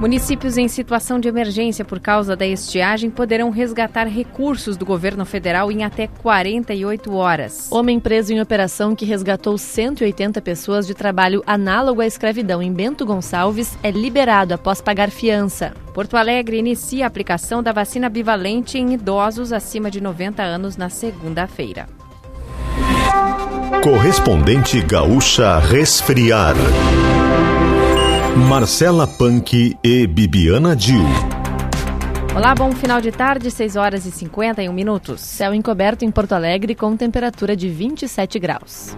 Municípios em situação de emergência por causa da estiagem poderão resgatar recursos do governo federal em até 48 horas. Homem preso em operação que resgatou 180 pessoas de trabalho análogo à escravidão em Bento Gonçalves é liberado após pagar fiança. Porto Alegre inicia a aplicação da vacina bivalente em idosos acima de 90 anos na segunda-feira. Correspondente Gaúcha Resfriar. Marcela Punk e Bibiana Dil. Olá, bom final de tarde, 6 horas e 51 minutos. Céu encoberto em Porto Alegre com temperatura de 27 graus.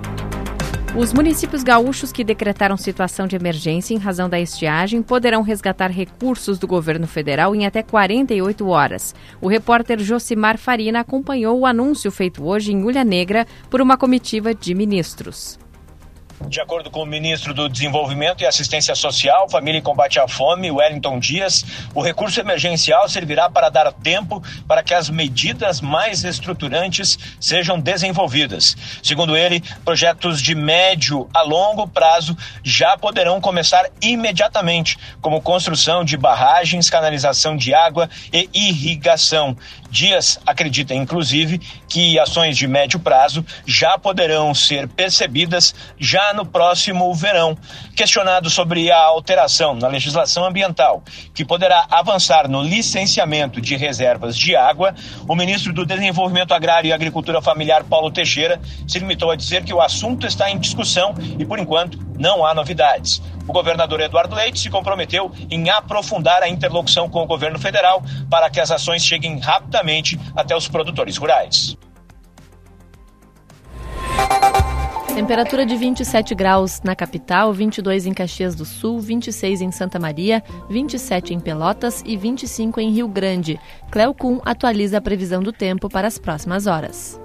Os municípios gaúchos que decretaram situação de emergência em razão da estiagem poderão resgatar recursos do governo federal em até 48 horas. O repórter Josimar Farina acompanhou o anúncio feito hoje em Ulha Negra por uma comitiva de ministros. De acordo com o ministro do Desenvolvimento e Assistência Social, Família e Combate à Fome, Wellington Dias, o recurso emergencial servirá para dar tempo para que as medidas mais estruturantes sejam desenvolvidas. Segundo ele, projetos de médio a longo prazo já poderão começar imediatamente, como construção de barragens, canalização de água e irrigação. Dias acredita, inclusive, que ações de médio prazo já poderão ser percebidas já no próximo verão. Questionado sobre a alteração na legislação ambiental, que poderá avançar no licenciamento de reservas de água, o ministro do Desenvolvimento Agrário e Agricultura Familiar, Paulo Teixeira, se limitou a dizer que o assunto está em discussão e, por enquanto, não há novidades. O governador Eduardo Leite se comprometeu em aprofundar a interlocução com o governo federal para que as ações cheguem rapidamente até os produtores rurais. Temperatura de 27 graus na capital, 22 em Caxias do Sul, 26 em Santa Maria, 27 em Pelotas e 25 em Rio Grande. Cleocum atualiza a previsão do tempo para as próximas horas.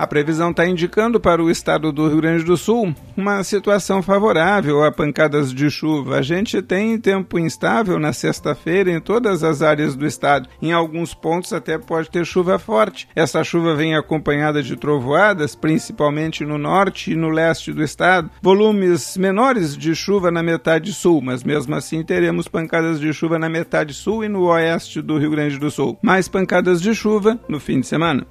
A previsão está indicando para o estado do Rio Grande do Sul uma situação favorável a pancadas de chuva. A gente tem tempo instável na sexta-feira em todas as áreas do estado. Em alguns pontos até pode ter chuva forte. Essa chuva vem acompanhada de trovoadas, principalmente no norte e no leste do estado. Volumes menores de chuva na metade sul, mas mesmo assim teremos pancadas de chuva na metade sul e no oeste do Rio Grande do Sul. Mais pancadas de chuva no fim de semana.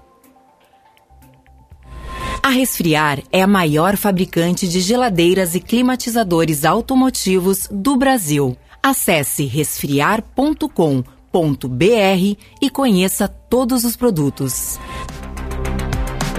A Resfriar é a maior fabricante de geladeiras e climatizadores automotivos do Brasil. Acesse resfriar.com.br e conheça todos os produtos.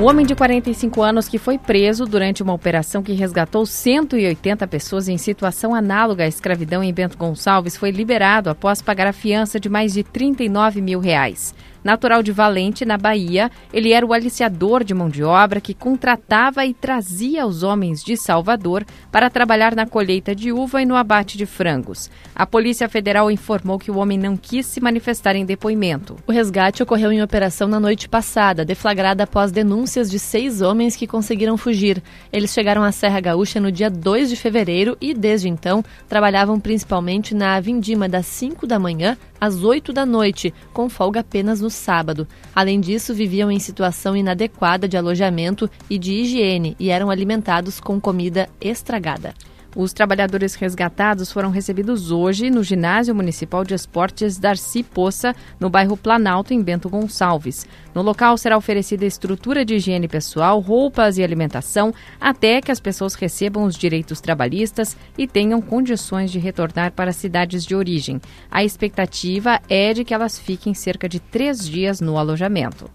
O homem de 45 anos que foi preso durante uma operação que resgatou 180 pessoas em situação análoga à escravidão em Bento Gonçalves foi liberado após pagar a fiança de mais de 39 mil reais. Natural de Valente, na Bahia, ele era o aliciador de mão de obra que contratava e trazia os homens de Salvador para trabalhar na colheita de uva e no abate de frangos. A Polícia Federal informou que o homem não quis se manifestar em depoimento. O resgate ocorreu em operação na noite passada, deflagrada após denúncias de seis homens que conseguiram fugir. Eles chegaram à Serra Gaúcha no dia 2 de fevereiro e, desde então, trabalhavam principalmente na Vindima das 5 da manhã às 8 da noite, com folga apenas no sábado. Além disso, viviam em situação inadequada de alojamento e de higiene e eram alimentados com comida estragada. Os trabalhadores resgatados foram recebidos hoje no Ginásio Municipal de Esportes Darcy Poça, no bairro Planalto, em Bento Gonçalves. No local será oferecida estrutura de higiene pessoal, roupas e alimentação, até que as pessoas recebam os direitos trabalhistas e tenham condições de retornar para as cidades de origem. A expectativa é de que elas fiquem cerca de três dias no alojamento.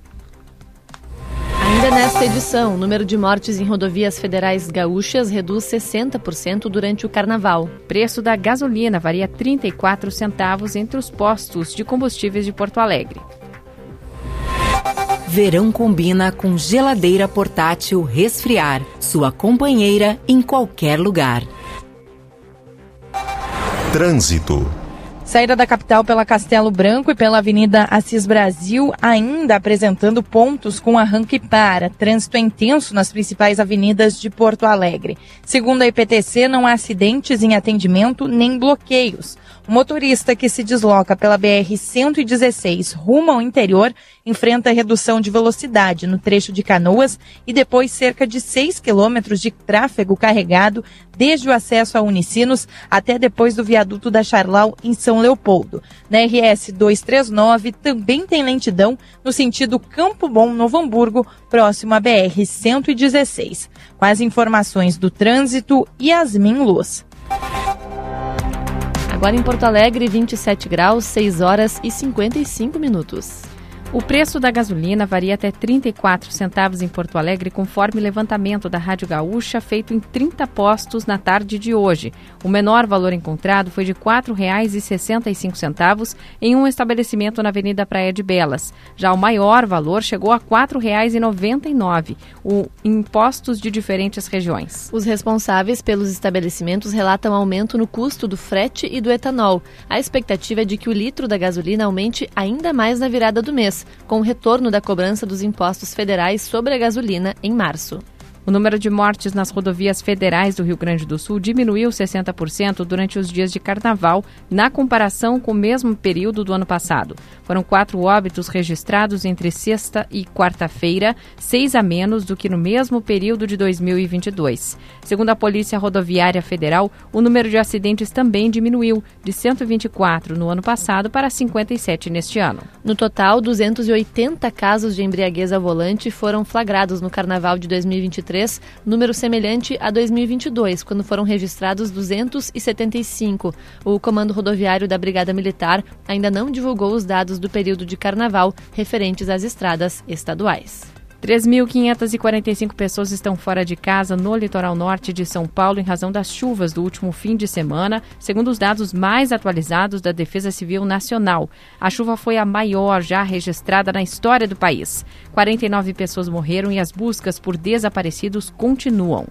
Ainda nesta edição, o número de mortes em rodovias federais gaúchas reduz 60% durante o carnaval. Preço da gasolina varia 34 centavos entre os postos de combustíveis de Porto Alegre. Verão combina com geladeira portátil resfriar, sua companheira em qualquer lugar. Trânsito. Saída da capital pela Castelo Branco e pela Avenida Assis Brasil, ainda apresentando pontos com arranque para. Trânsito intenso nas principais avenidas de Porto Alegre. Segundo a IPTC, não há acidentes em atendimento nem bloqueios. O motorista que se desloca pela BR-116 rumo ao interior enfrenta redução de velocidade no trecho de Canoas e depois cerca de 6 quilômetros de tráfego carregado desde o acesso a Unicinos até depois do viaduto da Charlau em São Leopoldo. Na RS 239 também tem lentidão no sentido Campo Bom, Novo Hamburgo, próximo à BR 116. Com as informações do trânsito, Yasmin Luz. Agora em Porto Alegre, 27 graus, 6 horas e 55 minutos. O preço da gasolina varia até 34 centavos em Porto Alegre, conforme levantamento da Rádio Gaúcha feito em 30 postos na tarde de hoje. O menor valor encontrado foi de R$ 4,65 em um estabelecimento na Avenida Praia de Belas. Já o maior valor chegou a R$ 4,99 em postos de diferentes regiões. Os responsáveis pelos estabelecimentos relatam aumento no custo do frete e do etanol. A expectativa é de que o litro da gasolina aumente ainda mais na virada do mês com o retorno da cobrança dos impostos federais sobre a gasolina em março. O número de mortes nas rodovias federais do Rio Grande do Sul diminuiu 60% durante os dias de carnaval, na comparação com o mesmo período do ano passado. Foram quatro óbitos registrados entre sexta e quarta-feira, seis a menos do que no mesmo período de 2022. Segundo a Polícia Rodoviária Federal, o número de acidentes também diminuiu, de 124 no ano passado para 57 neste ano. No total, 280 casos de embriaguez ao volante foram flagrados no carnaval de 2023 2023, número semelhante a 2022, quando foram registrados 275. O Comando Rodoviário da Brigada Militar ainda não divulgou os dados do período de carnaval referentes às estradas estaduais. 3.545 pessoas estão fora de casa no litoral norte de São Paulo em razão das chuvas do último fim de semana, segundo os dados mais atualizados da Defesa Civil Nacional. A chuva foi a maior já registrada na história do país. 49 pessoas morreram e as buscas por desaparecidos continuam.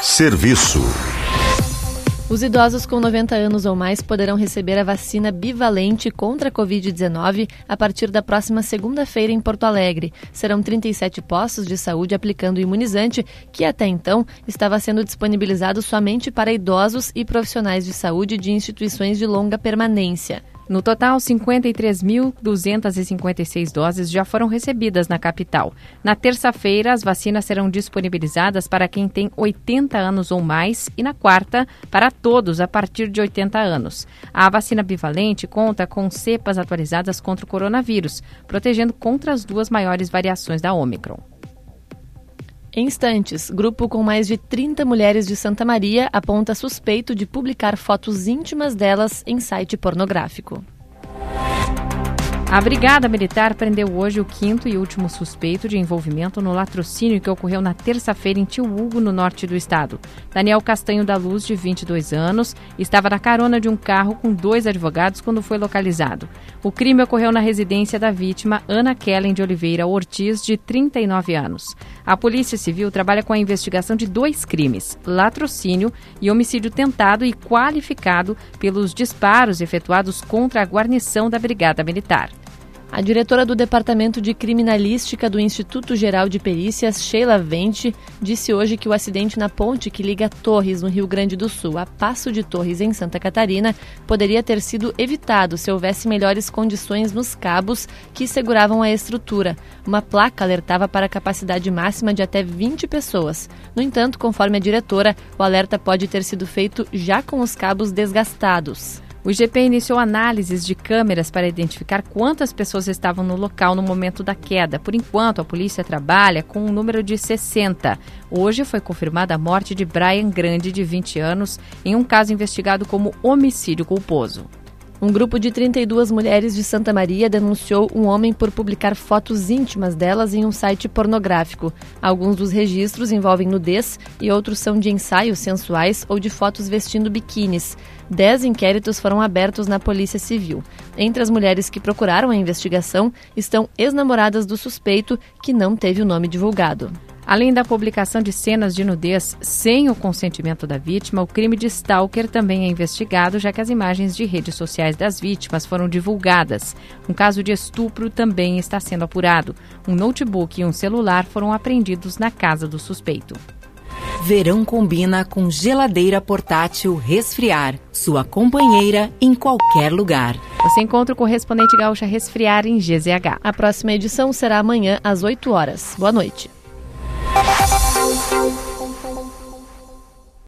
Serviço. Os idosos com 90 anos ou mais poderão receber a vacina bivalente contra a Covid-19 a partir da próxima segunda-feira em Porto Alegre. Serão 37 postos de saúde aplicando o imunizante, que até então estava sendo disponibilizado somente para idosos e profissionais de saúde de instituições de longa permanência. No total, 53.256 doses já foram recebidas na capital. Na terça-feira, as vacinas serão disponibilizadas para quem tem 80 anos ou mais e na quarta, para todos a partir de 80 anos. A vacina bivalente conta com cepas atualizadas contra o coronavírus, protegendo contra as duas maiores variações da Omicron. Em instantes, grupo com mais de 30 mulheres de Santa Maria aponta suspeito de publicar fotos íntimas delas em site pornográfico. A Brigada Militar prendeu hoje o quinto e último suspeito de envolvimento no latrocínio que ocorreu na terça-feira em Tio Hugo, no norte do estado. Daniel Castanho da Luz, de 22 anos, estava na carona de um carro com dois advogados quando foi localizado. O crime ocorreu na residência da vítima, Ana Kellen de Oliveira Ortiz, de 39 anos. A Polícia Civil trabalha com a investigação de dois crimes: latrocínio e homicídio tentado e qualificado pelos disparos efetuados contra a guarnição da Brigada Militar. A diretora do Departamento de Criminalística do Instituto Geral de Perícias, Sheila Vente, disse hoje que o acidente na ponte que liga Torres, no Rio Grande do Sul, a Passo de Torres, em Santa Catarina, poderia ter sido evitado se houvesse melhores condições nos cabos que seguravam a estrutura. Uma placa alertava para a capacidade máxima de até 20 pessoas. No entanto, conforme a diretora, o alerta pode ter sido feito já com os cabos desgastados. O IGP iniciou análises de câmeras para identificar quantas pessoas estavam no local no momento da queda. Por enquanto, a polícia trabalha com um número de 60. Hoje foi confirmada a morte de Brian Grande, de 20 anos, em um caso investigado como homicídio culposo. Um grupo de 32 mulheres de Santa Maria denunciou um homem por publicar fotos íntimas delas em um site pornográfico. Alguns dos registros envolvem nudez e outros são de ensaios sensuais ou de fotos vestindo biquínis. Dez inquéritos foram abertos na Polícia Civil. Entre as mulheres que procuraram a investigação estão ex-namoradas do suspeito, que não teve o nome divulgado. Além da publicação de cenas de nudez sem o consentimento da vítima, o crime de stalker também é investigado, já que as imagens de redes sociais das vítimas foram divulgadas. Um caso de estupro também está sendo apurado. Um notebook e um celular foram apreendidos na casa do suspeito. Verão combina com geladeira portátil resfriar. Sua companheira em qualquer lugar. Você encontra o correspondente gaúcha resfriar em GZH. A próxima edição será amanhã às 8 horas. Boa noite. Bye.